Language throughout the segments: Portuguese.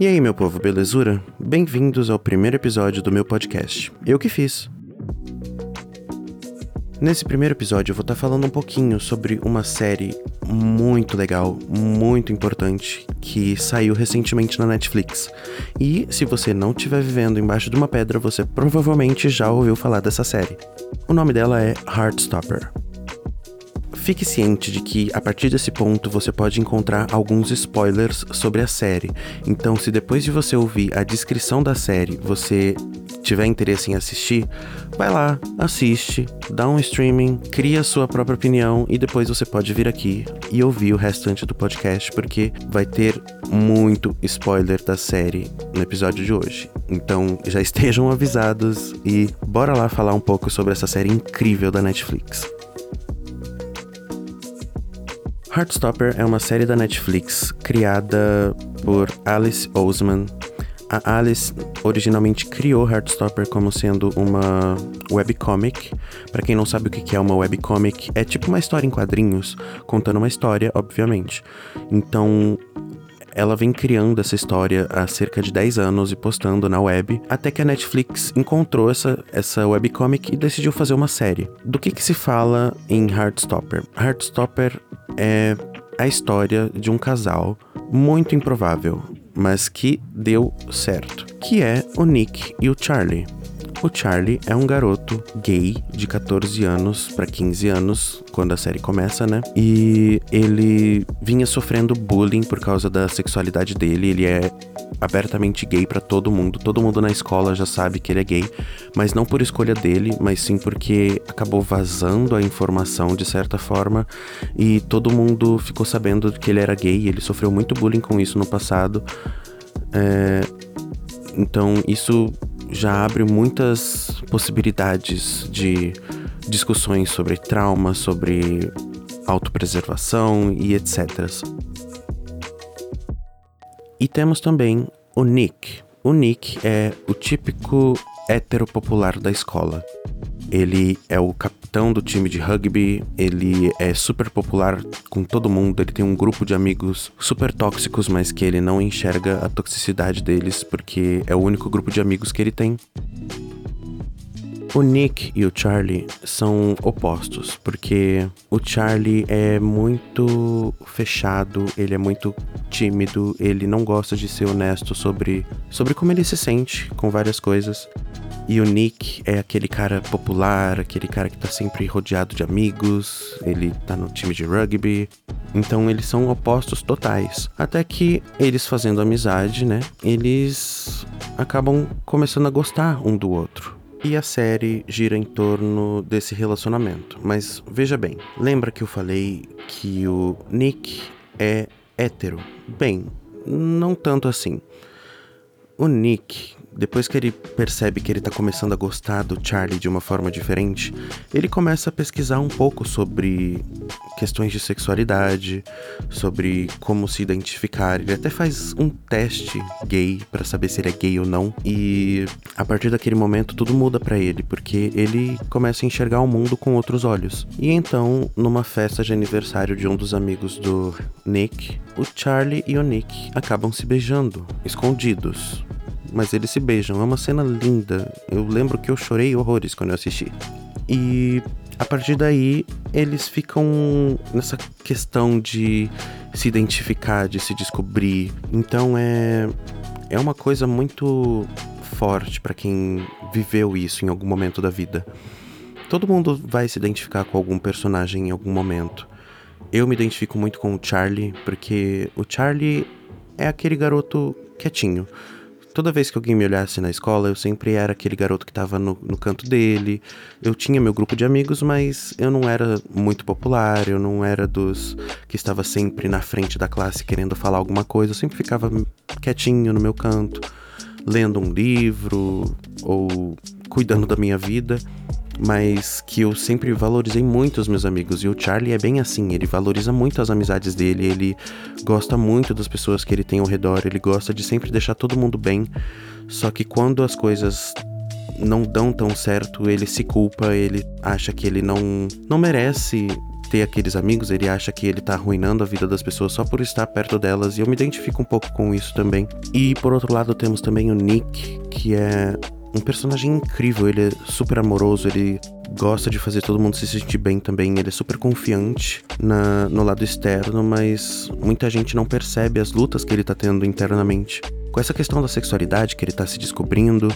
E aí, meu povo, belezura? Bem-vindos ao primeiro episódio do meu podcast. Eu que fiz. Nesse primeiro episódio eu vou estar falando um pouquinho sobre uma série muito legal, muito importante, que saiu recentemente na Netflix. E se você não estiver vivendo embaixo de uma pedra, você provavelmente já ouviu falar dessa série. O nome dela é Heartstopper. Fique ciente de que a partir desse ponto você pode encontrar alguns spoilers sobre a série. Então, se depois de você ouvir a descrição da série você tiver interesse em assistir, vai lá, assiste, dá um streaming, cria sua própria opinião e depois você pode vir aqui e ouvir o restante do podcast porque vai ter muito spoiler da série no episódio de hoje. Então já estejam avisados e bora lá falar um pouco sobre essa série incrível da Netflix. Heartstopper é uma série da Netflix criada por Alice Oseman. A Alice originalmente criou Heartstopper como sendo uma webcomic. Para quem não sabe o que é uma webcomic, é tipo uma história em quadrinhos, contando uma história, obviamente. Então, ela vem criando essa história há cerca de 10 anos e postando na web, até que a Netflix encontrou essa, essa webcomic e decidiu fazer uma série. Do que, que se fala em Heartstopper? Heartstopper é a história de um casal muito improvável, mas que deu certo, que é o Nick e o Charlie. O Charlie é um garoto gay de 14 anos para 15 anos, quando a série começa, né? E ele vinha sofrendo bullying por causa da sexualidade dele. Ele é abertamente gay para todo mundo. Todo mundo na escola já sabe que ele é gay, mas não por escolha dele, mas sim porque acabou vazando a informação de certa forma e todo mundo ficou sabendo que ele era gay. Ele sofreu muito bullying com isso no passado. É... Então isso já abre muitas possibilidades de discussões sobre trauma, sobre autopreservação e etc. E temos também o Nick. O Nick é o típico hétero popular da escola. Ele é o capitão do time de rugby, ele é super popular com todo mundo, ele tem um grupo de amigos super tóxicos, mas que ele não enxerga a toxicidade deles porque é o único grupo de amigos que ele tem. O Nick e o Charlie são opostos, porque o Charlie é muito fechado, ele é muito tímido, ele não gosta de ser honesto sobre, sobre como ele se sente com várias coisas. E o Nick é aquele cara popular, aquele cara que tá sempre rodeado de amigos, ele tá no time de rugby. Então eles são opostos totais. Até que eles fazendo amizade, né? Eles acabam começando a gostar um do outro. E a série gira em torno desse relacionamento. Mas veja bem, lembra que eu falei que o Nick é hétero? Bem, não tanto assim. O Nick depois que ele percebe que ele tá começando a gostar do Charlie de uma forma diferente, ele começa a pesquisar um pouco sobre questões de sexualidade, sobre como se identificar. Ele até faz um teste gay para saber se ele é gay ou não. E a partir daquele momento tudo muda para ele, porque ele começa a enxergar o mundo com outros olhos. E então, numa festa de aniversário de um dos amigos do Nick, o Charlie e o Nick acabam se beijando, escondidos mas eles se beijam. É uma cena linda. Eu lembro que eu chorei horrores quando eu assisti. E a partir daí, eles ficam nessa questão de se identificar, de se descobrir. Então é é uma coisa muito forte para quem viveu isso em algum momento da vida. Todo mundo vai se identificar com algum personagem em algum momento. Eu me identifico muito com o Charlie, porque o Charlie é aquele garoto quietinho toda vez que alguém me olhasse na escola, eu sempre era aquele garoto que tava no, no canto dele. Eu tinha meu grupo de amigos, mas eu não era muito popular, eu não era dos que estava sempre na frente da classe querendo falar alguma coisa. Eu sempre ficava quietinho no meu canto, lendo um livro ou cuidando da minha vida mas que eu sempre valorizei muito os meus amigos. E o Charlie é bem assim, ele valoriza muito as amizades dele, ele gosta muito das pessoas que ele tem ao redor, ele gosta de sempre deixar todo mundo bem. Só que quando as coisas não dão tão certo, ele se culpa, ele acha que ele não, não merece ter aqueles amigos, ele acha que ele tá arruinando a vida das pessoas só por estar perto delas, e eu me identifico um pouco com isso também. E por outro lado, temos também o Nick, que é um personagem incrível, ele é super amoroso, ele gosta de fazer todo mundo se sentir bem também. Ele é super confiante na, no lado externo, mas muita gente não percebe as lutas que ele tá tendo internamente. Com essa questão da sexualidade que ele tá se descobrindo,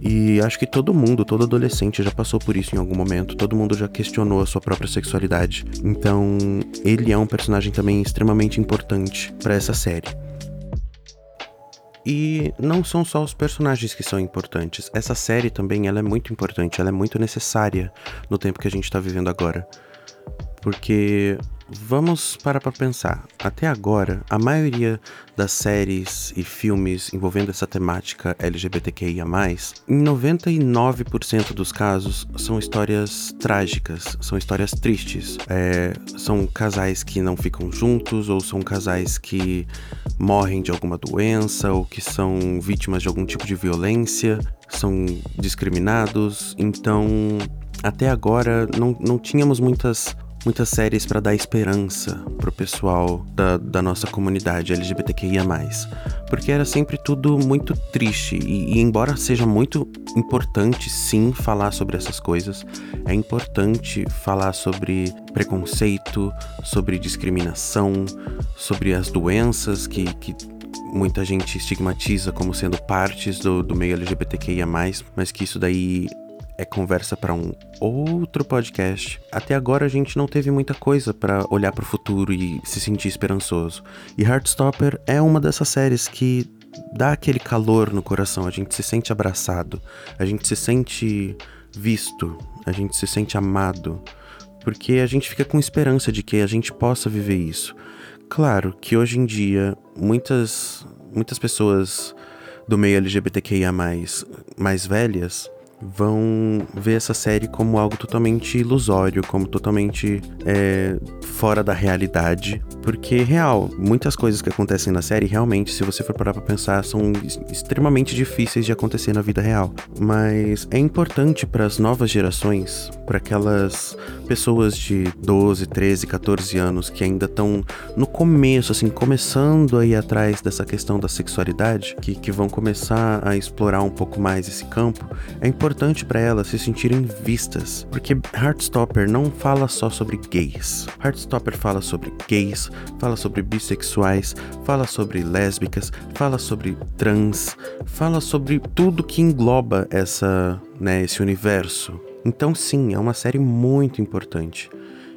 e acho que todo mundo, todo adolescente já passou por isso em algum momento, todo mundo já questionou a sua própria sexualidade. Então, ele é um personagem também extremamente importante para essa série. E não são só os personagens que são importantes. Essa série também ela é muito importante, ela é muito necessária no tempo que a gente está vivendo agora. Porque Vamos parar para pensar. Até agora, a maioria das séries e filmes envolvendo essa temática LGBTQIA, em 99% dos casos, são histórias trágicas, são histórias tristes. É, são casais que não ficam juntos, ou são casais que morrem de alguma doença, ou que são vítimas de algum tipo de violência, são discriminados. Então, até agora, não, não tínhamos muitas muitas séries para dar esperança pro pessoal da, da nossa comunidade LGBTQIA. Porque era sempre tudo muito triste. E, e, embora seja muito importante sim falar sobre essas coisas, é importante falar sobre preconceito, sobre discriminação, sobre as doenças que, que muita gente estigmatiza como sendo partes do, do meio LGBTQIA, mas que isso daí é conversa para um outro podcast. Até agora a gente não teve muita coisa para olhar para o futuro e se sentir esperançoso. E Heartstopper é uma dessas séries que dá aquele calor no coração, a gente se sente abraçado, a gente se sente visto, a gente se sente amado, porque a gente fica com esperança de que a gente possa viver isso. Claro que hoje em dia muitas muitas pessoas do meio LGBTQIA+, mais velhas, vão ver essa série como algo totalmente ilusório, como totalmente é, fora da realidade. Porque, real, muitas coisas que acontecem na série, realmente, se você for parar pra pensar, são extremamente difíceis de acontecer na vida real. Mas é importante para as novas gerações, para aquelas pessoas de 12, 13, 14 anos que ainda estão no começo, assim, começando a ir atrás dessa questão da sexualidade, que, que vão começar a explorar um pouco mais esse campo, é importante importante para elas se sentirem vistas, porque Heartstopper não fala só sobre gays. Heartstopper fala sobre gays, fala sobre bissexuais, fala sobre lésbicas, fala sobre trans, fala sobre tudo que engloba essa, né, esse universo. Então sim, é uma série muito importante.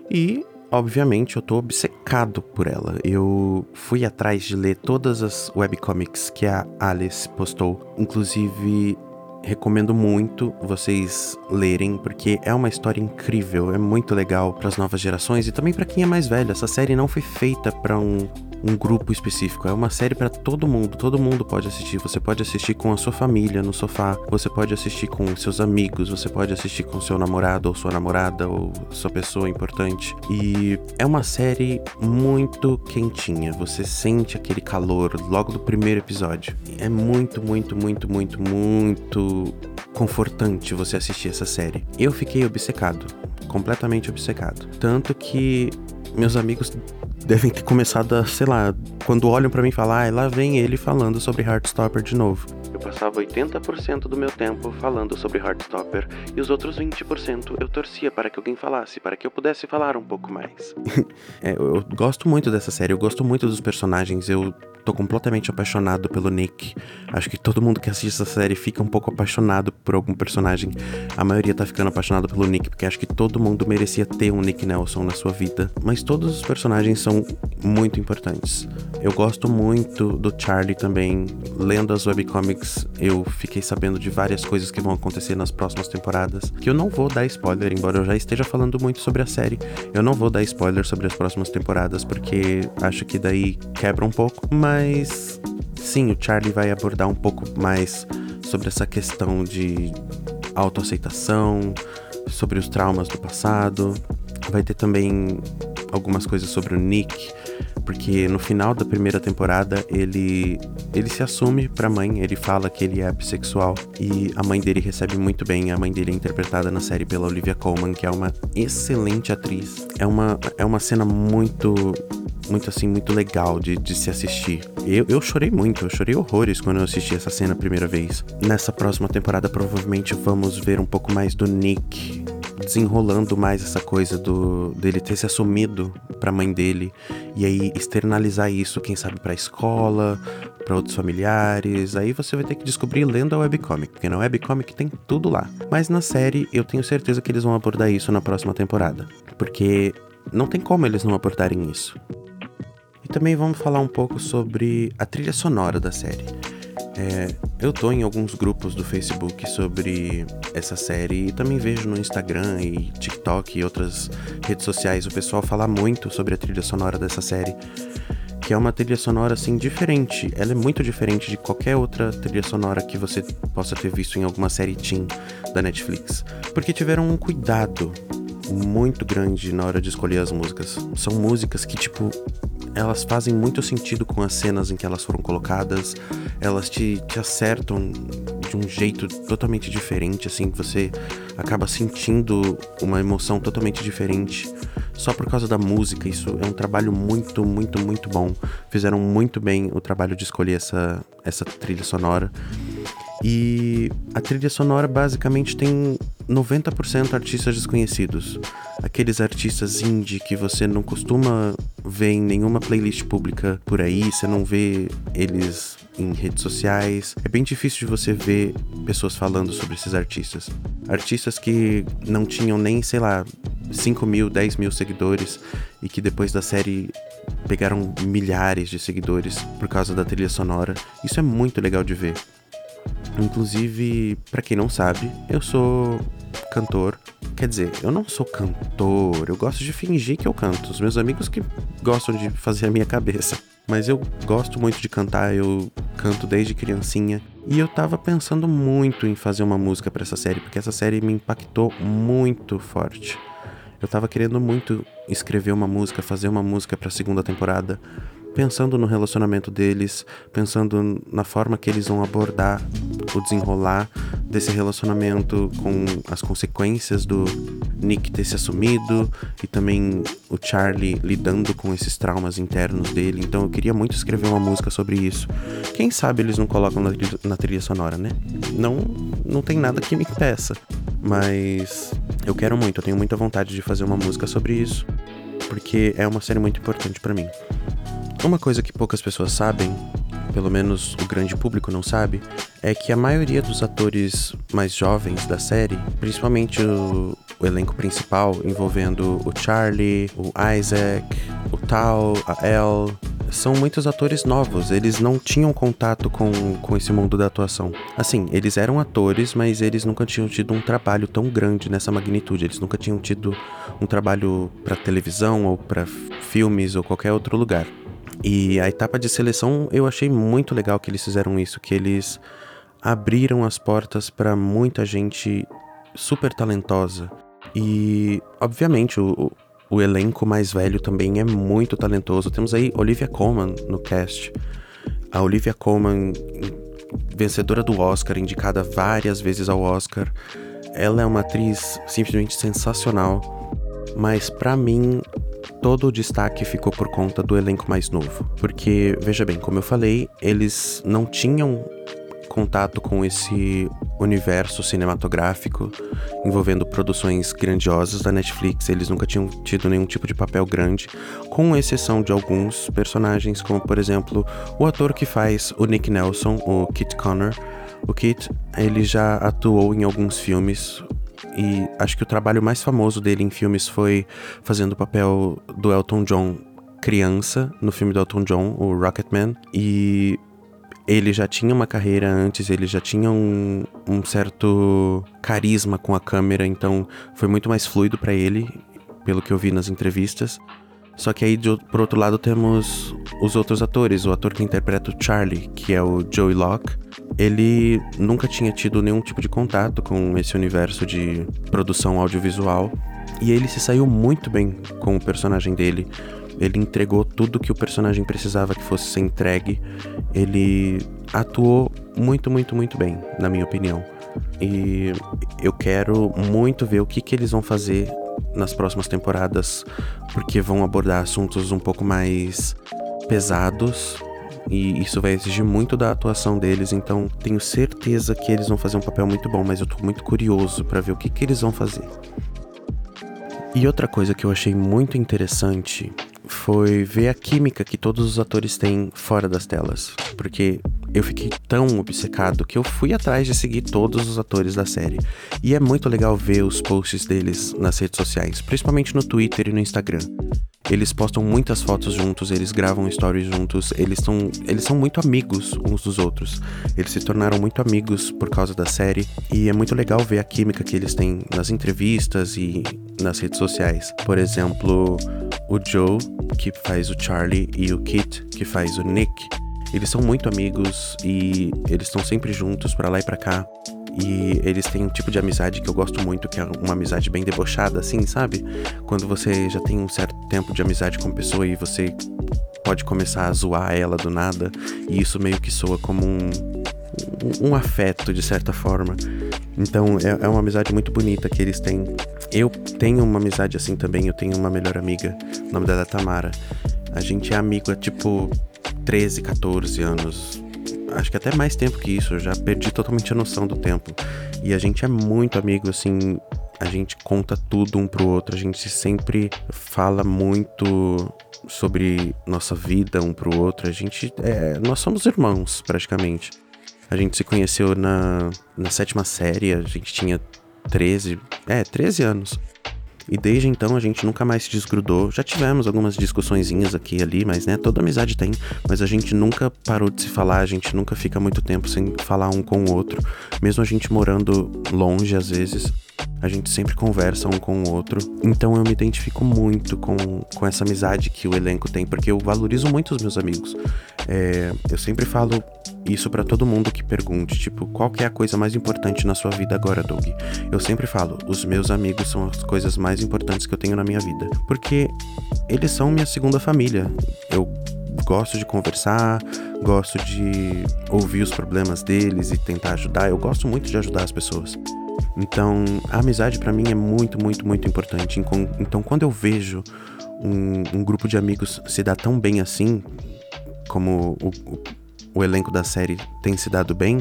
E obviamente eu tô obcecado por ela. Eu fui atrás de ler todas as webcomics que a Alice postou, inclusive recomendo muito vocês lerem, porque é uma história incrível, é muito legal para as novas gerações e também para quem é mais velho. Essa série não foi feita para um um grupo específico. É uma série para todo mundo. Todo mundo pode assistir. Você pode assistir com a sua família no sofá. Você pode assistir com seus amigos. Você pode assistir com seu namorado ou sua namorada ou sua pessoa importante. E é uma série muito quentinha. Você sente aquele calor logo do primeiro episódio. É muito, muito, muito, muito, muito confortante você assistir essa série. Eu fiquei obcecado, completamente obcecado. Tanto que meus amigos devem ter começado a, sei lá, quando olham para mim falar, ah, lá vem ele falando sobre Heartstopper de novo. Eu passava 80% do meu tempo falando sobre Heartstopper e os outros 20% eu torcia para que alguém falasse, para que eu pudesse falar um pouco mais. é, eu gosto muito dessa série, eu gosto muito dos personagens, eu tô completamente apaixonado pelo Nick. Acho que todo mundo que assiste essa série fica um pouco apaixonado por algum personagem. A maioria tá ficando apaixonado pelo Nick, porque acho que todo mundo merecia ter um Nick Nelson na sua vida. Mas todos os personagens são muito importantes. Eu gosto muito do Charlie também. Lendo as webcomics, eu fiquei sabendo de várias coisas que vão acontecer nas próximas temporadas. Que eu não vou dar spoiler, embora eu já esteja falando muito sobre a série. Eu não vou dar spoiler sobre as próximas temporadas, porque acho que daí quebra um pouco. Mas mas sim, o Charlie vai abordar um pouco mais sobre essa questão de autoaceitação, sobre os traumas do passado. Vai ter também algumas coisas sobre o Nick, porque no final da primeira temporada ele ele se assume pra mãe, ele fala que ele é bissexual e a mãe dele recebe muito bem. A mãe dele é interpretada na série pela Olivia Colman, que é uma excelente atriz. É uma, é uma cena muito muito assim, muito legal de, de se assistir. Eu, eu chorei muito, eu chorei horrores quando eu assisti essa cena a primeira vez. Nessa próxima temporada, provavelmente vamos ver um pouco mais do Nick desenrolando mais essa coisa do dele ter se assumido para mãe dele e aí externalizar isso, quem sabe para escola, para outros familiares. Aí você vai ter que descobrir lendo a webcomic, porque na webcomic tem tudo lá. Mas na série eu tenho certeza que eles vão abordar isso na próxima temporada, porque não tem como eles não abordarem isso. E também vamos falar um pouco sobre a trilha sonora da série. É, eu tô em alguns grupos do Facebook sobre essa série e também vejo no Instagram e TikTok e outras redes sociais o pessoal falar muito sobre a trilha sonora dessa série. Que é uma trilha sonora assim diferente. Ela é muito diferente de qualquer outra trilha sonora que você possa ter visto em alguma série teen da Netflix. Porque tiveram um cuidado muito grande na hora de escolher as músicas. São músicas que, tipo, elas fazem muito sentido com as cenas em que elas foram colocadas, elas te, te acertam de um jeito totalmente diferente, assim, você acaba sentindo uma emoção totalmente diferente só por causa da música. Isso é um trabalho muito, muito, muito bom. Fizeram muito bem o trabalho de escolher essa, essa trilha sonora. E a trilha sonora basicamente tem 90% artistas desconhecidos. Aqueles artistas indie que você não costuma ver em nenhuma playlist pública por aí, você não vê eles em redes sociais. É bem difícil de você ver pessoas falando sobre esses artistas. Artistas que não tinham nem, sei lá, 5 mil, 10 mil seguidores e que depois da série pegaram milhares de seguidores por causa da trilha sonora. Isso é muito legal de ver. Inclusive, para quem não sabe, eu sou cantor. Quer dizer, eu não sou cantor, eu gosto de fingir que eu canto. Os meus amigos que gostam de fazer a minha cabeça. Mas eu gosto muito de cantar, eu canto desde criancinha. E eu tava pensando muito em fazer uma música para essa série, porque essa série me impactou muito forte. Eu tava querendo muito escrever uma música, fazer uma música para a segunda temporada, pensando no relacionamento deles, pensando na forma que eles vão abordar o desenrolar desse relacionamento com as consequências do Nick ter se assumido e também o Charlie lidando com esses traumas internos dele. Então eu queria muito escrever uma música sobre isso. Quem sabe eles não colocam na trilha, sonora, né? Não, não tem nada que me impeça, mas eu quero muito, eu tenho muita vontade de fazer uma música sobre isso, porque é uma série muito importante para mim. Uma coisa que poucas pessoas sabem, pelo menos o grande público não sabe, é que a maioria dos atores mais jovens da série, principalmente o, o elenco principal, envolvendo o Charlie, o Isaac, o Tal, a Elle, são muitos atores novos, eles não tinham contato com, com esse mundo da atuação. Assim, eles eram atores, mas eles nunca tinham tido um trabalho tão grande nessa magnitude, eles nunca tinham tido um trabalho para televisão ou para filmes ou qualquer outro lugar. E a etapa de seleção eu achei muito legal que eles fizeram isso, que eles abriram as portas para muita gente super talentosa. E, obviamente, o, o elenco mais velho também é muito talentoso. Temos aí Olivia Colman no cast. A Olivia Colman, vencedora do Oscar, indicada várias vezes ao Oscar. Ela é uma atriz simplesmente sensacional. Mas para mim, todo o destaque ficou por conta do elenco mais novo. Porque, veja bem, como eu falei, eles não tinham contato com esse universo cinematográfico envolvendo produções grandiosas da Netflix. Eles nunca tinham tido nenhum tipo de papel grande, com exceção de alguns personagens, como por exemplo o ator que faz o Nick Nelson, o Kit Connor. O Kit, ele já atuou em alguns filmes, e acho que o trabalho mais famoso dele em filmes foi fazendo o papel do Elton John criança no filme do Elton John, o Rocketman, e ele já tinha uma carreira antes, ele já tinha um, um certo carisma com a câmera, então foi muito mais fluido para ele, pelo que eu vi nas entrevistas. Só que aí, de, por outro lado, temos os outros atores. O ator que interpreta o Charlie, que é o Joey Locke, ele nunca tinha tido nenhum tipo de contato com esse universo de produção audiovisual. E ele se saiu muito bem com o personagem dele. Ele entregou tudo que o personagem precisava que fosse ser entregue. Ele atuou muito, muito, muito bem, na minha opinião. E eu quero muito ver o que, que eles vão fazer nas próximas temporadas, porque vão abordar assuntos um pouco mais pesados e isso vai exigir muito da atuação deles, então tenho certeza que eles vão fazer um papel muito bom, mas eu tô muito curioso para ver o que, que eles vão fazer. E outra coisa que eu achei muito interessante foi ver a química que todos os atores têm fora das telas, porque eu fiquei tão obcecado que eu fui atrás de seguir todos os atores da série. E é muito legal ver os posts deles nas redes sociais, principalmente no Twitter e no Instagram. Eles postam muitas fotos juntos, eles gravam stories juntos, eles são, eles são muito amigos uns dos outros. Eles se tornaram muito amigos por causa da série e é muito legal ver a química que eles têm nas entrevistas e nas redes sociais. Por exemplo, o Joe, que faz o Charlie, e o Kit, que faz o Nick. Eles são muito amigos e eles estão sempre juntos para lá e para cá. E eles têm um tipo de amizade que eu gosto muito, que é uma amizade bem debochada, assim, sabe? Quando você já tem um certo tempo de amizade com a pessoa e você pode começar a zoar ela do nada, e isso meio que soa como um, um, um afeto, de certa forma. Então é, é uma amizade muito bonita que eles têm. Eu tenho uma amizade assim também, eu tenho uma melhor amiga, o nome dela é Tamara. A gente é amigo há tipo 13, 14 anos acho que até mais tempo que isso, eu já perdi totalmente a noção do tempo. E a gente é muito amigo, assim, a gente conta tudo um pro outro, a gente sempre fala muito sobre nossa vida um pro outro. A gente é, nós somos irmãos, praticamente. A gente se conheceu na, na sétima série, a gente tinha 13, é, 13 anos. E desde então a gente nunca mais se desgrudou. Já tivemos algumas discussõezinhas aqui e ali, mas né, toda amizade tem. Mas a gente nunca parou de se falar, a gente nunca fica muito tempo sem falar um com o outro. Mesmo a gente morando longe às vezes, a gente sempre conversa um com o outro. Então eu me identifico muito com, com essa amizade que o elenco tem, porque eu valorizo muito os meus amigos. É, eu sempre falo isso para todo mundo que pergunte, tipo, qual é a coisa mais importante na sua vida agora, Doug? Eu sempre falo, os meus amigos são as coisas mais importantes que eu tenho na minha vida, porque eles são minha segunda família. Eu gosto de conversar, gosto de ouvir os problemas deles e tentar ajudar. Eu gosto muito de ajudar as pessoas. Então, a amizade para mim é muito, muito, muito importante. Então, quando eu vejo um, um, grupo de amigos se dar tão bem assim, como o, o, o elenco da série tem se dado bem,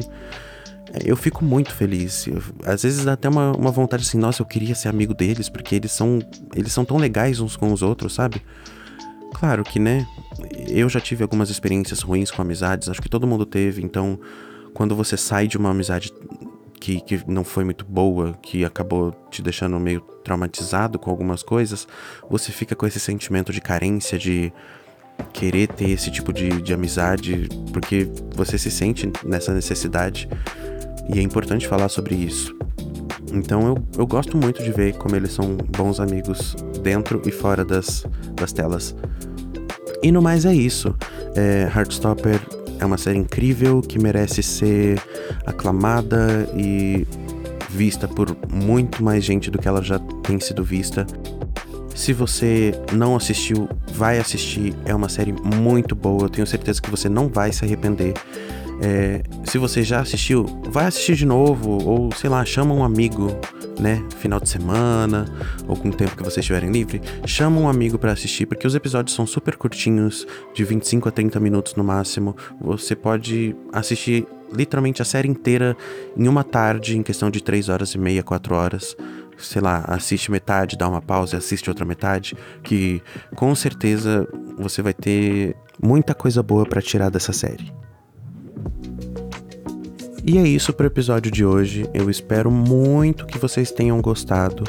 eu fico muito feliz. Eu, às vezes dá até uma, uma vontade assim, nossa, eu queria ser amigo deles, porque eles são, eles são tão legais uns com os outros, sabe? Claro que, né? Eu já tive algumas experiências ruins com amizades, acho que todo mundo teve, então quando você sai de uma amizade que, que não foi muito boa, que acabou te deixando meio traumatizado com algumas coisas, você fica com esse sentimento de carência, de querer ter esse tipo de, de amizade, porque você se sente nessa necessidade e é importante falar sobre isso. Então eu, eu gosto muito de ver como eles são bons amigos dentro e fora das, das telas. E no mais é isso. É, Heartstopper é uma série incrível que merece ser aclamada e vista por muito mais gente do que ela já tem sido vista. Se você não assistiu, vai assistir. É uma série muito boa. Eu tenho certeza que você não vai se arrepender. É, se você já assistiu, vai assistir de novo. Ou sei lá, chama um amigo né, final de semana ou com o tempo que vocês estiverem livre, chama um amigo para assistir, porque os episódios são super curtinhos, de 25 a 30 minutos no máximo. Você pode assistir literalmente a série inteira em uma tarde, em questão de 3 horas e meia, 4 horas. Sei lá, assiste metade, dá uma pausa e assiste outra metade, que com certeza você vai ter muita coisa boa para tirar dessa série. E é isso para o episódio de hoje. Eu espero muito que vocês tenham gostado,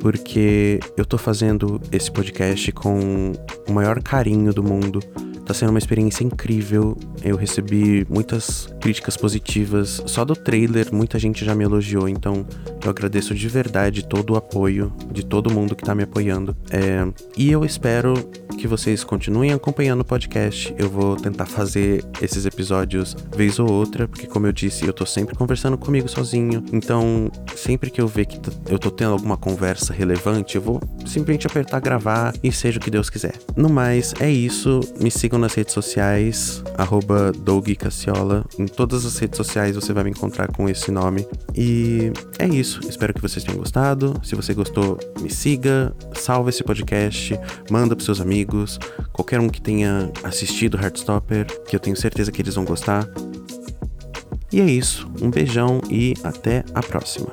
porque eu tô fazendo esse podcast com o maior carinho do mundo. Tá sendo uma experiência incrível. Eu recebi muitas críticas positivas. Só do trailer, muita gente já me elogiou. Então, eu agradeço de verdade todo o apoio de todo mundo que tá me apoiando. É, e eu espero que vocês continuem acompanhando o podcast. Eu vou tentar fazer esses episódios vez ou outra, porque como eu disse, eu tô sempre conversando comigo sozinho. Então, sempre que eu ver que eu tô tendo alguma conversa relevante, eu vou simplesmente apertar gravar e seja o que Deus quiser. No mais, é isso. Me sigam nas redes sociais, arroba Cassiola. Em todas as redes sociais você vai me encontrar com esse nome. E é isso. Espero que vocês tenham gostado. Se você gostou, me siga, salva esse podcast, manda pros seus amigos, qualquer um que tenha assistido Heartstopper, que eu tenho certeza que eles vão gostar. E é isso. Um beijão e até a próxima.